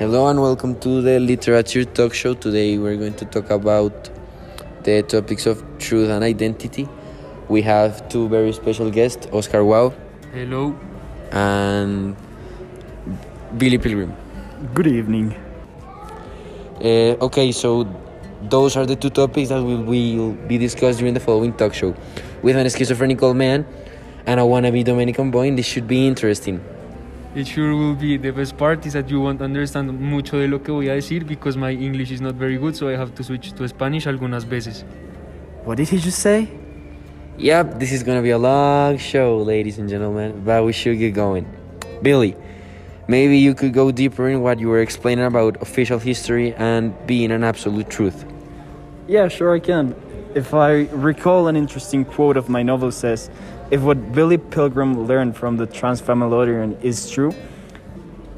Hello and welcome to the Literature Talk Show. Today we're going to talk about the topics of truth and identity. We have two very special guests, Oscar Wao Hello. and Billy Pilgrim. Good evening. Uh, okay, so those are the two topics that will, will be discussed during the following talk show. With an schizophrenic old man and a wannabe Dominican boy, this should be interesting. It sure will be. The best part is that you won't understand mucho de lo que voy a decir because my English is not very good, so I have to switch to Spanish algunas veces. What did he just say? Yep, this is gonna be a long show, ladies and gentlemen, but we should get going. Billy, maybe you could go deeper in what you were explaining about official history and being an absolute truth. Yeah, sure I can. If I recall an interesting quote of my novel says, if what Billy Pilgrim learned from the Tralfamadorian is true,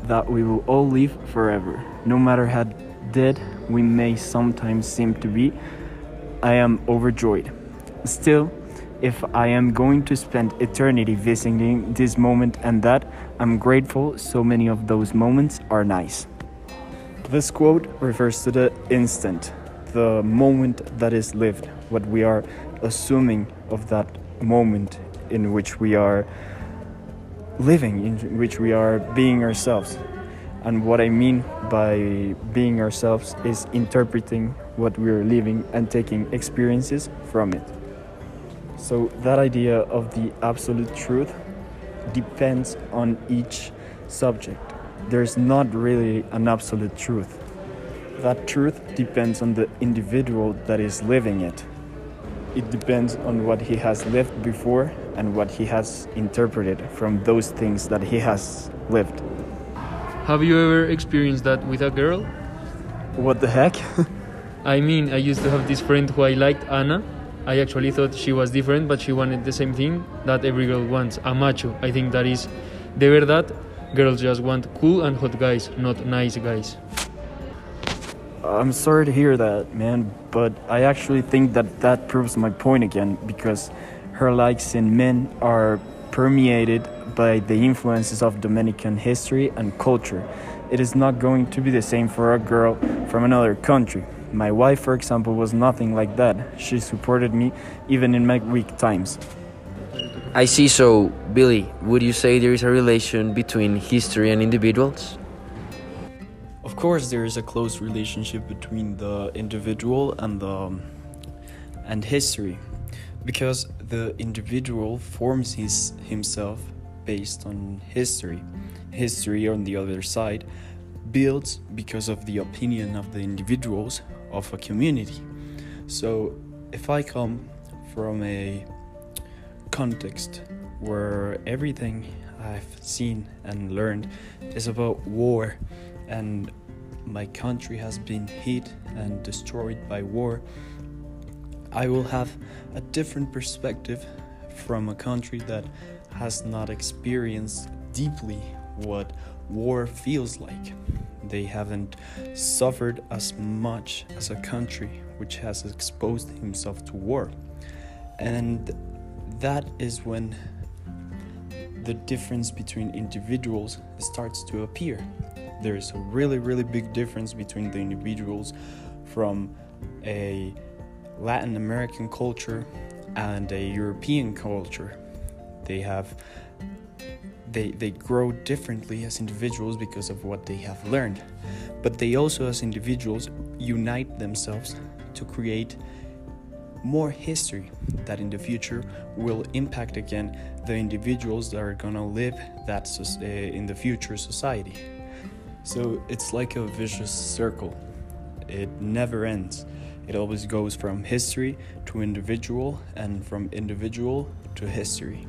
that we will all live forever. No matter how dead we may sometimes seem to be, I am overjoyed. Still, if I am going to spend eternity visiting this moment and that, I'm grateful so many of those moments are nice. This quote refers to the instant, the moment that is lived, what we are assuming of that moment in which we are living, in which we are being ourselves. And what I mean by being ourselves is interpreting what we are living and taking experiences from it. So, that idea of the absolute truth depends on each subject. There's not really an absolute truth. That truth depends on the individual that is living it. It depends on what he has lived before and what he has interpreted from those things that he has lived. Have you ever experienced that with a girl? What the heck? I mean, I used to have this friend who I liked, Anna. I actually thought she was different, but she wanted the same thing that every girl wants a macho. I think that is de verdad. Girls just want cool and hot guys, not nice guys. I'm sorry to hear that, man, but I actually think that that proves my point again because her likes in men are permeated by the influences of Dominican history and culture. It is not going to be the same for a girl from another country. My wife, for example, was nothing like that. She supported me even in my weak times. I see, so, Billy, would you say there is a relation between history and individuals? Of course, there is a close relationship between the individual and the um, and history, because the individual forms his himself based on history. History, on the other side, builds because of the opinion of the individuals of a community. So, if I come from a context where everything I've seen and learned is about war and my country has been hit and destroyed by war, I will have a different perspective from a country that has not experienced deeply what war feels like. They haven't suffered as much as a country which has exposed himself to war. And that is when the difference between individuals starts to appear. There is a really, really big difference between the individuals from a Latin American culture and a European culture. They have they, they grow differently as individuals because of what they have learned, but they also, as individuals, unite themselves to create more history that in the future will impact again the individuals that are gonna live that uh, in the future society. So it's like a vicious circle. It never ends. It always goes from history to individual and from individual to history.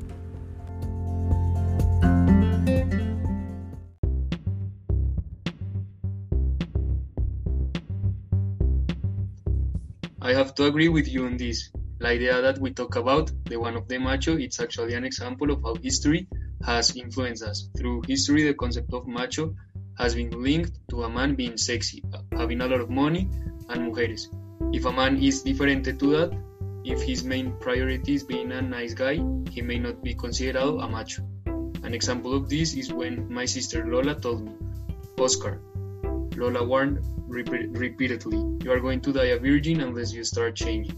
I have to agree with you on this. The idea that we talk about, the one of the macho, it's actually an example of how history has influenced us. Through history, the concept of macho has been linked to a man being sexy, having a lot of money, and mujeres. If a man is different to that, if his main priority is being a nice guy, he may not be considered a macho. An example of this is when my sister Lola told me, Oscar, Lola warned repeatedly, You are going to die a virgin unless you start changing.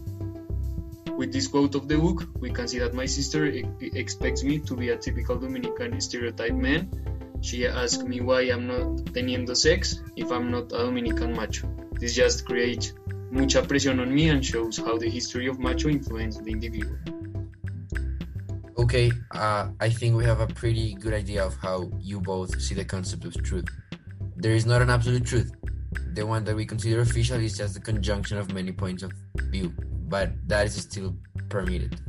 With this quote of the book, we can see that my sister expects me to be a typical Dominican stereotype man. She asks me why I'm not teniendo sex if I'm not a Dominican macho. This just creates mucha presión on me and shows how the history of macho influenced the individual. Okay, uh, I think we have a pretty good idea of how you both see the concept of truth. There is not an absolute truth. The one that we consider official is just the conjunction of many points of view, but that is still permitted.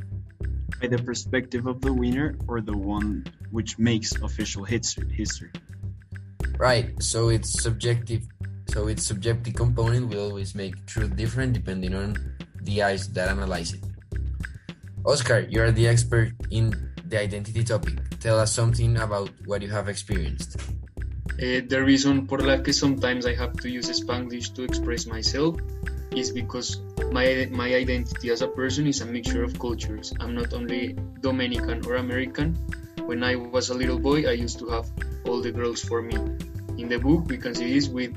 By the perspective of the winner or the one which makes official history. Right, so it's subjective. So its subjective component will always make truth different depending on the eyes that analyze it. Oscar, you are the expert in the identity topic. Tell us something about what you have experienced. Uh, the reason por la sometimes I have to use Spanish to express myself is because my my identity as a person is a mixture of cultures. I'm not only Dominican or American. When I was a little boy, I used to have all the girls for me. In the book, we can see this with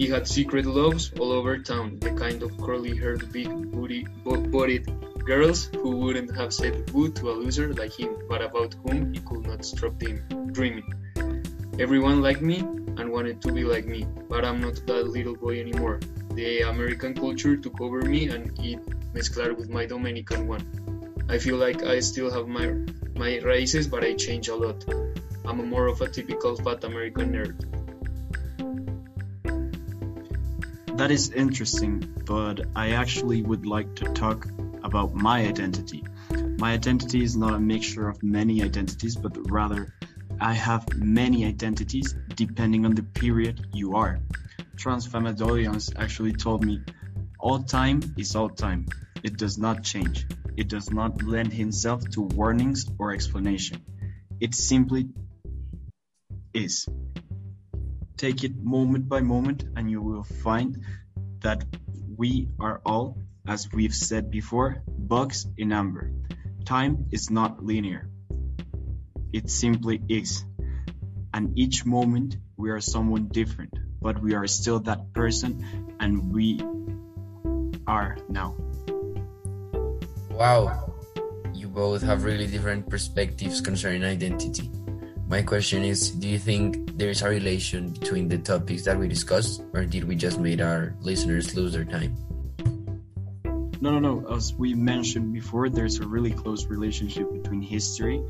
he had secret loves all over town, the kind of curly-haired, big booty, bodied girls who wouldn't have said boo to a loser like him, but about whom he could not stop dreaming. Everyone liked me and wanted to be like me, but I'm not that little boy anymore. The American culture took over me and it mescled with my Dominican one. I feel like I still have my my races, but I change a lot. I'm more of a typical fat American nerd. That is interesting, but I actually would like to talk about my identity. My identity is not a mixture of many identities, but rather I have many identities depending on the period you are. Tralfamadorians actually told me all time is all time. It does not change. It does not lend himself to warnings or explanation. It simply is. Take it moment by moment, and you will find that we are all as we've said before, bugs in amber. Time is not linear. It simply is. And each moment we are someone different, but we are still that person and we are now. Wow. You both have really different perspectives concerning identity. My question is Do you think there is a relation between the topics that we discussed, or did we just make our listeners lose their time? No, no, no. As we mentioned before, there's a really close relationship between history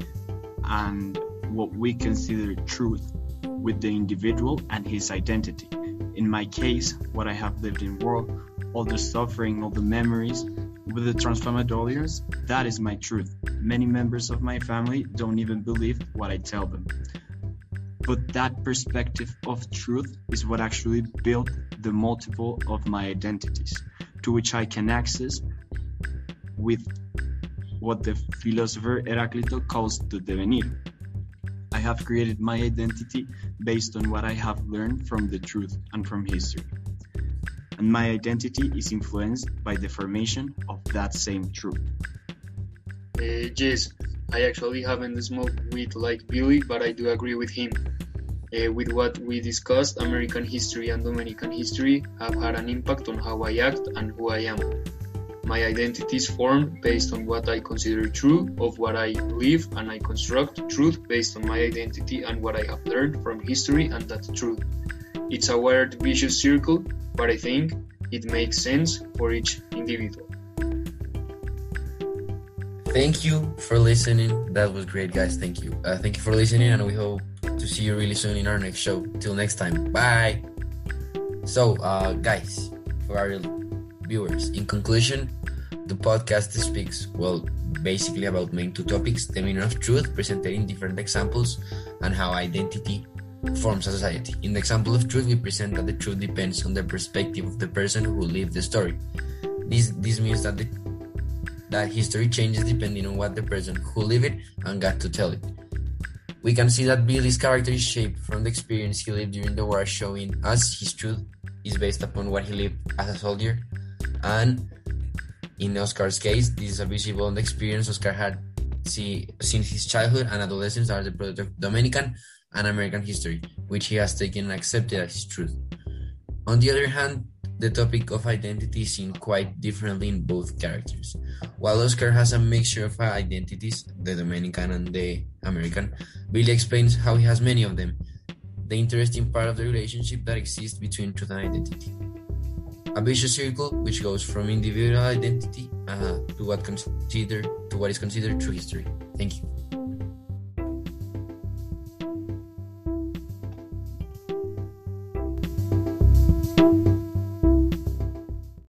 and what we consider truth with the individual and his identity. In my case, what I have lived in world, all the suffering, all the memories, with the Tralfamadorians, that is my truth. Many members of my family don't even believe what I tell them. But that perspective of truth is what actually built the multiple of my identities to which I can access with what the philosopher Heraclito calls the devenir. I have created my identity based on what I have learned from the truth and from history. And my identity is influenced by the formation of that same truth. Uh, yes, I actually haven't smoked weed like Billy, but I do agree with him. Uh, with what we discussed, American history and Dominican history have had an impact on how I act and who I am. My identity is formed based on what I consider true of what I believe, and I construct truth based on my identity and what I have learned from history and that truth. It's a weird vicious circle, but I think it makes sense for each individual. Thank you for listening. That was great, guys. Thank you. Uh, thank you for listening, and we hope to see you really soon in our next show. Till next time. Bye. So, uh, guys, for our viewers, in conclusion, the podcast speaks, well, basically about main two topics the meaning of truth presented in different examples and how identity forms a society. In the example of truth, we present that the truth depends on the perspective of the person who lived the story. This, this means that the that history changes depending on what the person who lived it and got to tell it. We can see that Billy's character is shaped from the experience he lived during the war, showing us his truth is based upon what he lived as a soldier. And in Oscar's case, this is a visible on the experience Oscar had see, since his childhood and adolescence are the product of Dominican and American history, which he has taken and accepted as truth. On the other hand, the topic of identity is seen quite differently in both characters. While Oscar has a mixture of identities, the Dominican and the American, Billy explains how he has many of them, the interesting part of the relationship that exists between truth and identity. A vicious circle which goes from individual identity uh, to what considered to what is considered true history. Thank you.